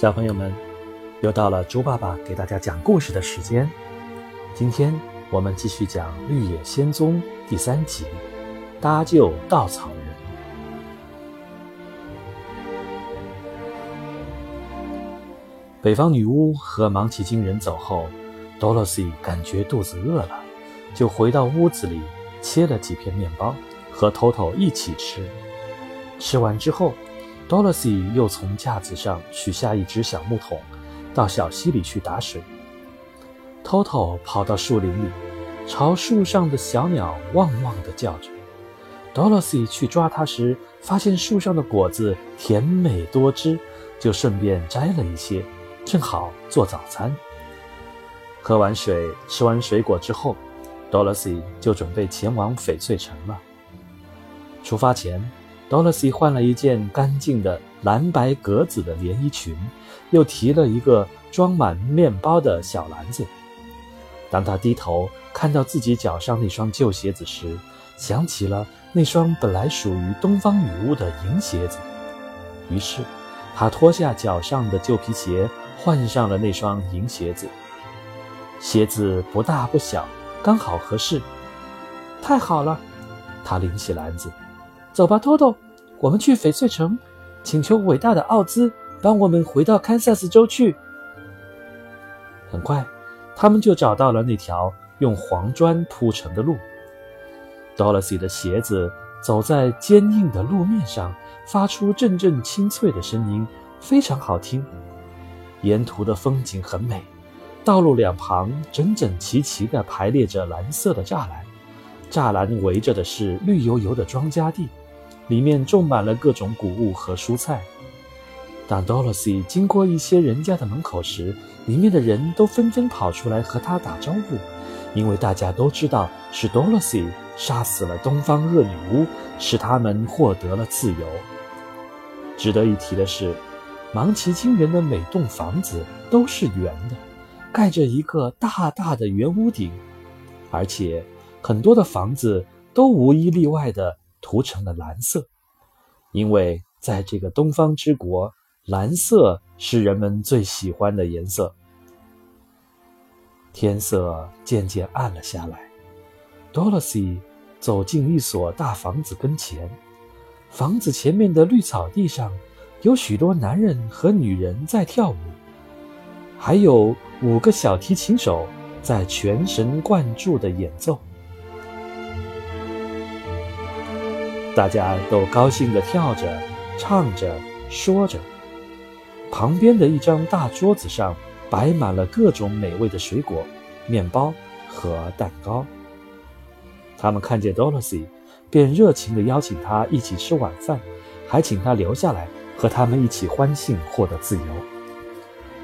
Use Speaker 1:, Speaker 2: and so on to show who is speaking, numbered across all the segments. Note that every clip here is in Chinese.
Speaker 1: 小朋友们，又到了猪爸爸给大家讲故事的时间。今天我们继续讲《绿野仙踪》第三集，搭救稻草人。北方女巫和芒奇金人走后，多萝西感觉肚子饿了，就回到屋子里切了几片面包，和头头一起吃。吃完之后。Dorothy 又从架子上取下一只小木桶，到小溪里去打水。Toto 跑到树林里，朝树上的小鸟汪汪地叫着。Dorothy 去抓它时，发现树上的果子甜美多汁，就顺便摘了一些，正好做早餐。喝完水，吃完水果之后，Dorothy 就准备前往翡翠城了。出发前。Dorothy 换了一件干净的蓝白格子的连衣裙，又提了一个装满面包的小篮子。当他低头看到自己脚上那双旧鞋子时，想起了那双本来属于东方女巫的银鞋子。于是，他脱下脚上的旧皮鞋，换上了那双银鞋子。鞋子不大不小，刚好合适。太好了！他拎起篮子。走吧，托托，我们去翡翠城，请求伟大的奥兹帮我们回到堪萨斯州去。很快，他们就找到了那条用黄砖铺成的路。Dorothy 的鞋子走在坚硬的路面上，发出阵阵清脆的声音，非常好听。沿途的风景很美，道路两旁整整齐齐地排列着蓝色的栅栏，栅栏围着的是绿油油的庄稼地。里面种满了各种谷物和蔬菜。当 Dorothy 经过一些人家的门口时，里面的人都纷纷跑出来和他打招呼，因为大家都知道是 Dorothy 杀死了东方恶女巫，使他们获得了自由。值得一提的是，芒奇金人的每栋房子都是圆的，盖着一个大大的圆屋顶，而且很多的房子都无一例外的。涂成了蓝色，因为在这个东方之国，蓝色是人们最喜欢的颜色。天色渐渐暗了下来，Dorothy 走进一所大房子跟前。房子前面的绿草地上，有许多男人和女人在跳舞，还有五个小提琴手在全神贯注地演奏。大家都高兴地跳着、唱着、说着。旁边的一张大桌子上摆满了各种美味的水果、面包和蛋糕。他们看见 Dorothy，便热情地邀请他一起吃晚饭，还请他留下来和他们一起欢庆获得自由。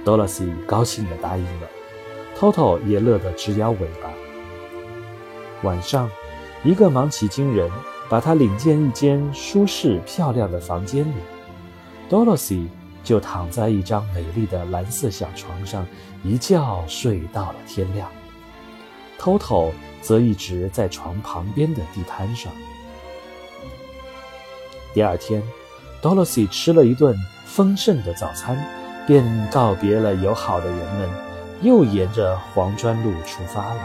Speaker 1: Dorothy 高兴地答应了，Toto 也乐得直摇尾巴。晚上，一个忙起惊人。把他领进一间舒适漂亮的房间里，Dorothy 就躺在一张美丽的蓝色小床上，一觉睡到了天亮。Toto 则一直在床旁边的地摊上。第二天，Dorothy 吃了一顿丰盛的早餐，便告别了友好的人们，又沿着黄砖路出发了。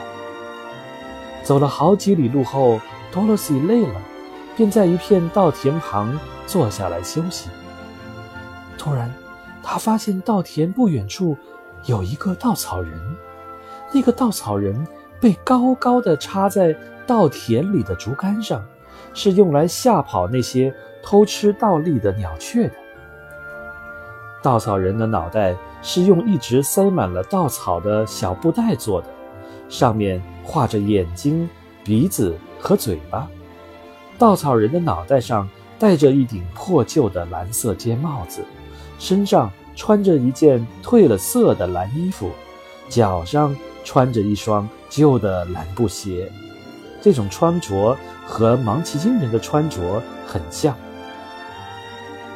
Speaker 1: 走了好几里路后。多萝西累了，便在一片稻田旁坐下来休息。突然，他发现稻田不远处有一个稻草人。那个稻草人被高高的插在稻田里的竹竿上，是用来吓跑那些偷吃稻粒的鸟雀的。稻草人的脑袋是用一直塞满了稻草的小布袋做的，上面画着眼睛、鼻子。和嘴巴，稻草人的脑袋上戴着一顶破旧的蓝色尖帽子，身上穿着一件褪了色的蓝衣服，脚上穿着一双旧的蓝布鞋。这种穿着和芒奇金人的穿着很像。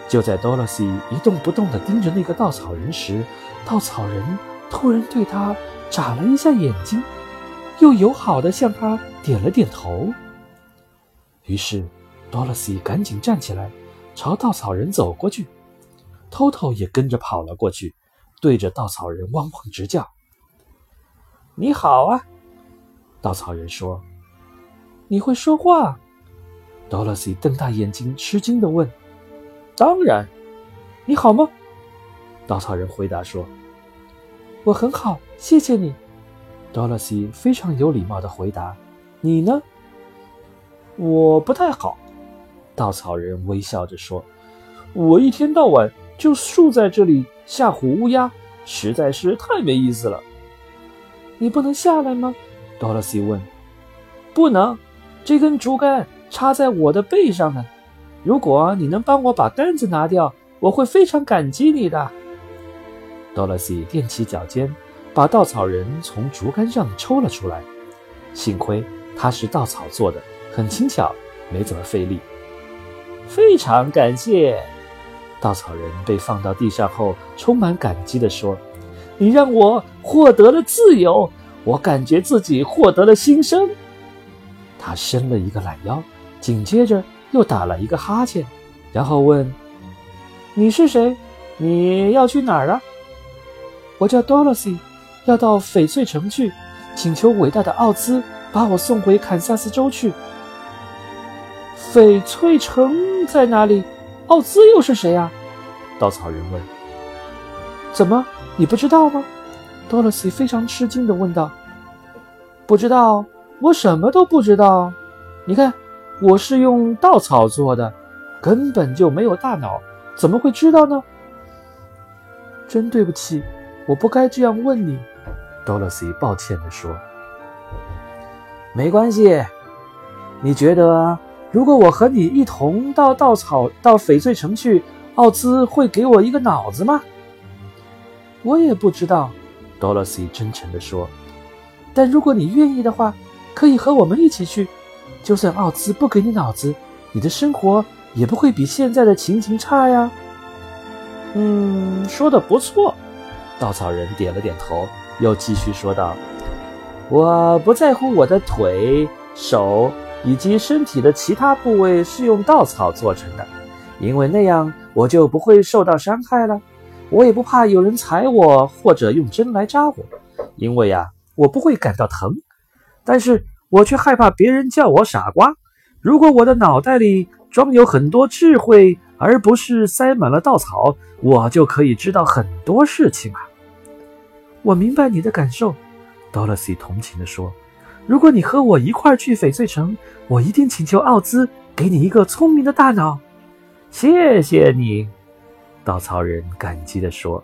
Speaker 1: 就在多萝西一动不动地盯着那个稻草人时，稻草人突然对他眨了一下眼睛。又友好地向他点了点头。于是，多萝西赶紧站起来，朝稻草人走过去。Toto 也跟着跑了过去，对着稻草人汪汪直叫。“你好啊！”稻草人说。“你会说话？”多萝西瞪大眼睛，吃惊地问。“当然。”“你好吗？”稻草人回答说。“我很好，谢谢你。”多萝西非常有礼貌地回答。“你呢？”“我不太好。”稻草人微笑着说。“我一天到晚就竖在这里吓唬乌鸦，实在是太没意思了。”“你不能下来吗？”多萝西问。“不能，这根竹竿。”插在我的背上呢。如果你能帮我把杆子拿掉，我会非常感激你的。多萝西踮起脚尖，把稻草人从竹竿上抽了出来。幸亏它是稻草做的，很轻巧，没怎么费力。非常感谢。稻草人被放到地上后，充满感激地说：“你让我获得了自由，我感觉自己获得了新生。”他伸了一个懒腰。紧接着又打了一个哈欠，然后问：“你是谁？你要去哪儿啊？”“我叫多萝西，要到翡翠城去，请求伟大的奥兹把我送回堪萨斯州去。”“翡翠城在哪里？奥兹又是谁啊？”稻草人问。“怎么，你不知道吗？”多萝西非常吃惊地问道。“不知道，我什么都不知道。你看。”我是用稻草做的，根本就没有大脑，怎么会知道呢？真对不起，我不该这样问你。多萝西抱歉地说。没关系，你觉得如果我和你一同到稻草到翡翠城去，奥兹会给我一个脑子吗？我也不知道，多萝西真诚地说。但如果你愿意的话，可以和我们一起去。就算奥兹不给你脑子，你的生活也不会比现在的情形差呀。嗯，说的不错。稻草人点了点头，又继续说道：“我不在乎我的腿、手以及身体的其他部位是用稻草做成的，因为那样我就不会受到伤害了。我也不怕有人踩我或者用针来扎我，因为呀，我不会感到疼。但是。”我却害怕别人叫我傻瓜。如果我的脑袋里装有很多智慧，而不是塞满了稻草，我就可以知道很多事情啊！我明白你的感受，多萝西同情地说：“如果你和我一块去翡翠城，我一定请求奥兹给你一个聪明的大脑。”谢谢你，稻草人感激地说。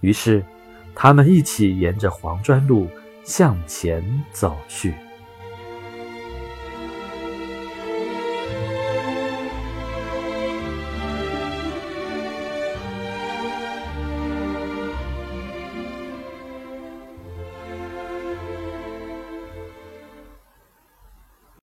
Speaker 1: 于是，他们一起沿着黄砖路向前走去。